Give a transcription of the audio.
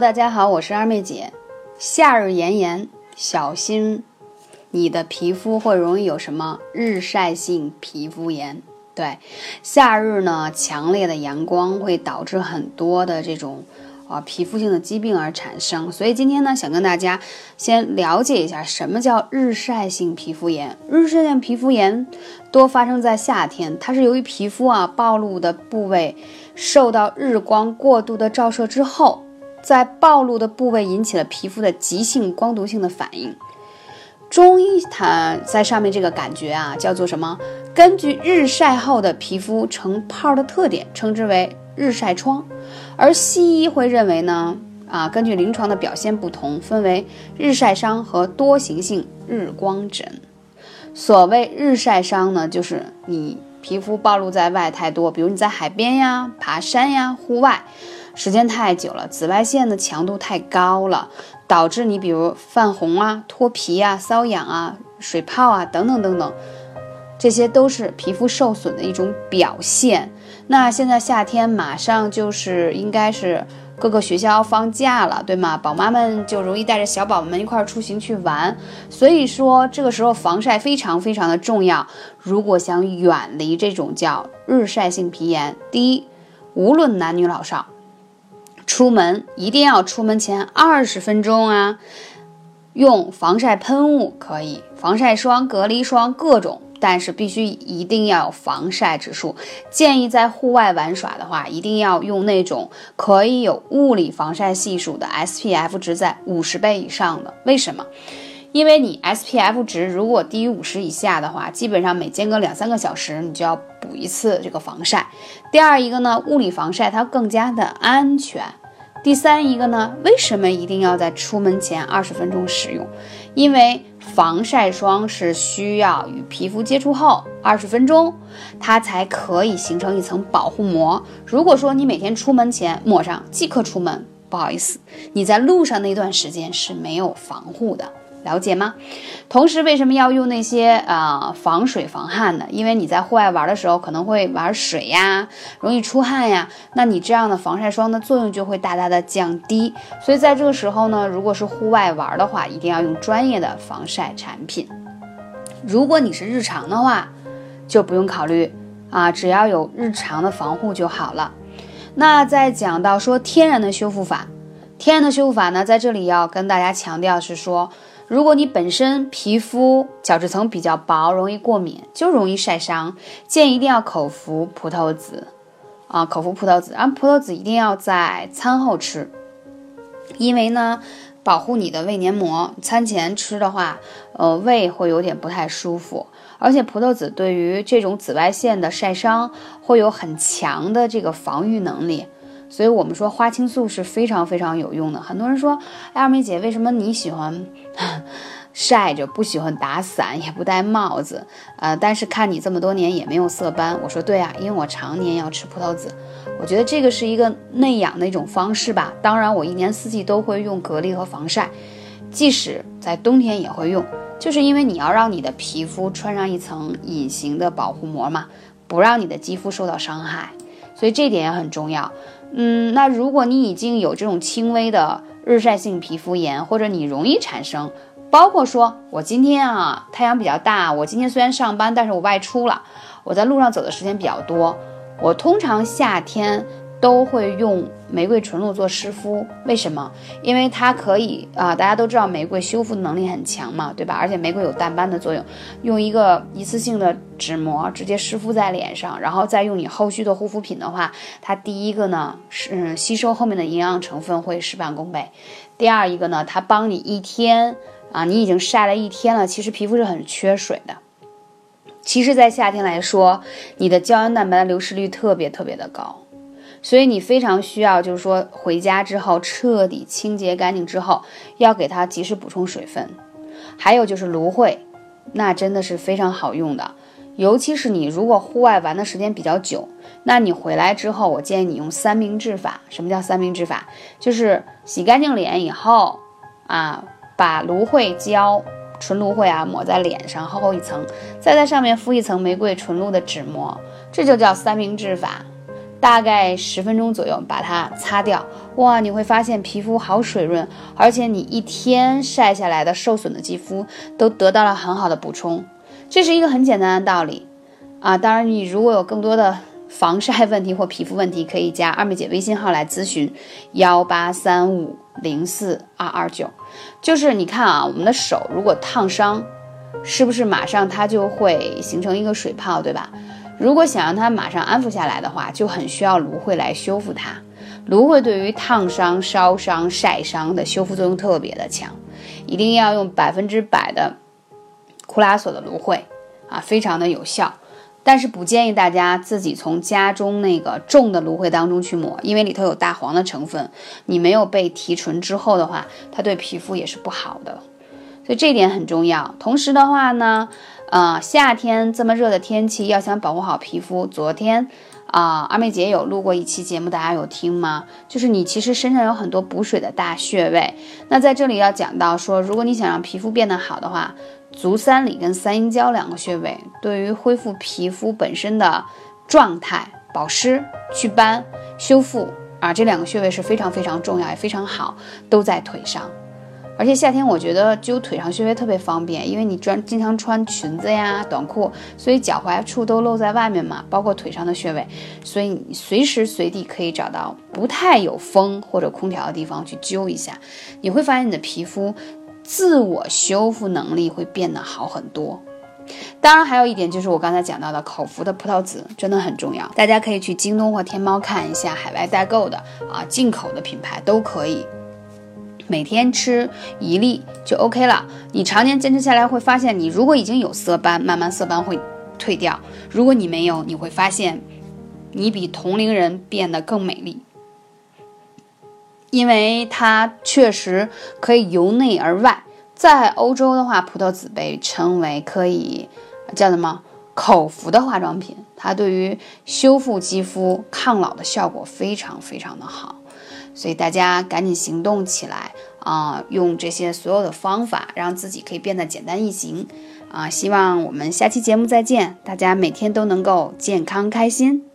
大家好，我是二妹姐。夏日炎炎，小心你的皮肤会容易有什么日晒性皮肤炎。对，夏日呢，强烈的阳光会导致很多的这种啊皮肤性的疾病而产生。所以今天呢，想跟大家先了解一下什么叫日晒性皮肤炎。日晒性皮肤炎多发生在夏天，它是由于皮肤啊暴露的部位受到日光过度的照射之后。在暴露的部位引起了皮肤的急性光毒性的反应。中医它在上面这个感觉啊，叫做什么？根据日晒后的皮肤成泡的特点，称之为日晒疮。而西医会认为呢，啊，根据临床的表现不同，分为日晒伤和多形性日光疹。所谓日晒伤呢，就是你皮肤暴露在外太多，比如你在海边呀、爬山呀、户外。时间太久了，紫外线的强度太高了，导致你比如泛红啊、脱皮啊、瘙痒啊、水泡啊等等等等，这些都是皮肤受损的一种表现。那现在夏天马上就是应该是各个学校放假了，对吗？宝妈们就容易带着小宝宝们一块儿出行去玩，所以说这个时候防晒非常非常的重要。如果想远离这种叫日晒性皮炎，第一，无论男女老少。出门一定要出门前二十分钟啊，用防晒喷雾可以，防晒霜、隔离霜各种，但是必须一定要有防晒指数。建议在户外玩耍的话，一定要用那种可以有物理防晒系数的 SPF 值在五十倍以上的。为什么？因为你 SPF 值如果低于五十以下的话，基本上每间隔两三个小时你就要补一次这个防晒。第二一个呢，物理防晒它更加的安全。第三一个呢，为什么一定要在出门前二十分钟使用？因为防晒霜是需要与皮肤接触后二十分钟，它才可以形成一层保护膜。如果说你每天出门前抹上即刻出门，不好意思，你在路上那段时间是没有防护的。了解吗？同时，为什么要用那些呃防水防汗的？因为你在户外玩的时候可能会玩水呀，容易出汗呀，那你这样的防晒霜的作用就会大大的降低。所以在这个时候呢，如果是户外玩的话，一定要用专业的防晒产品。如果你是日常的话，就不用考虑啊，只要有日常的防护就好了。那再讲到说天然的修复法，天然的修复法呢，在这里要跟大家强调是说。如果你本身皮肤角质层比较薄，容易过敏，就容易晒伤，建议一定要口服葡萄籽，啊，口服葡萄籽，然后葡萄籽一定要在餐后吃，因为呢，保护你的胃黏膜。餐前吃的话，呃，胃会有点不太舒服，而且葡萄籽对于这种紫外线的晒伤会有很强的这个防御能力。所以我们说花青素是非常非常有用的。很多人说，哎，二妹姐，为什么你喜欢 晒着，不喜欢打伞，也不戴帽子？呃，但是看你这么多年也没有色斑。我说对啊，因为我常年要吃葡萄籽，我觉得这个是一个内养的一种方式吧。当然，我一年四季都会用隔离和防晒，即使在冬天也会用，就是因为你要让你的皮肤穿上一层隐形的保护膜嘛，不让你的肌肤受到伤害。所以这点也很重要。嗯，那如果你已经有这种轻微的日晒性皮肤炎，或者你容易产生，包括说我今天啊太阳比较大，我今天虽然上班，但是我外出了，我在路上走的时间比较多，我通常夏天。都会用玫瑰纯露做湿敷，为什么？因为它可以啊，大家都知道玫瑰修复能力很强嘛，对吧？而且玫瑰有淡斑的作用，用一个一次性的纸膜直接湿敷在脸上，然后再用你后续的护肤品的话，它第一个呢是吸收后面的营养成分会事半功倍，第二一个呢，它帮你一天啊，你已经晒了一天了，其实皮肤是很缺水的。其实，在夏天来说，你的胶原蛋白的流失率特别特别的高。所以你非常需要，就是说回家之后彻底清洁干净之后，要给它及时补充水分。还有就是芦荟，那真的是非常好用的。尤其是你如果户外玩的时间比较久，那你回来之后，我建议你用三明治法。什么叫三明治法？就是洗干净脸以后啊，把芦荟胶、纯芦荟啊抹在脸上厚厚一层，再在上面敷一层玫瑰纯露的纸膜，这就叫三明治法。大概十分钟左右把它擦掉。哇，你会发现皮肤好水润，而且你一天晒下来的受损的肌肤都得到了很好的补充。这是一个很简单的道理啊！当然，你如果有更多的防晒问题或皮肤问题，可以加二妹姐微信号来咨询：幺八三五零四二二九。就是你看啊，我们的手如果烫伤，是不是马上它就会形成一个水泡，对吧？如果想让它马上安抚下来的话，就很需要芦荟来修复它。芦荟对于烫伤、烧伤、晒伤的修复作用特别的强，一定要用百分之百的库拉索的芦荟啊，非常的有效。但是不建议大家自己从家中那个重的芦荟当中去抹，因为里头有大黄的成分，你没有被提纯之后的话，它对皮肤也是不好的。所以这一点很重要。同时的话呢，呃，夏天这么热的天气，要想保护好皮肤，昨天啊，二妹姐有录过一期节目，大家有听吗？就是你其实身上有很多补水的大穴位。那在这里要讲到说，如果你想让皮肤变得好的话，足三里跟三阴交两个穴位，对于恢复皮肤本身的状态、保湿、祛斑、修复啊，这两个穴位是非常非常重要，也非常好，都在腿上。而且夏天我觉得灸腿上穴位特别方便，因为你专经常穿裙子呀、短裤，所以脚踝处都露在外面嘛，包括腿上的穴位，所以你随时随地可以找到不太有风或者空调的地方去灸一下，你会发现你的皮肤自我修复能力会变得好很多。当然，还有一点就是我刚才讲到的口服的葡萄籽真的很重要，大家可以去京东或天猫看一下海外代购的啊，进口的品牌都可以。每天吃一粒就 OK 了。你常年坚持下来，会发现你如果已经有色斑，慢慢色斑会退掉；如果你没有，你会发现你比同龄人变得更美丽，因为它确实可以由内而外。在欧洲的话，葡萄籽被称为可以叫什么口服的化妆品，它对于修复肌肤、抗老的效果非常非常的好。所以大家赶紧行动起来啊！用这些所有的方法，让自己可以变得简单易行啊！希望我们下期节目再见，大家每天都能够健康开心。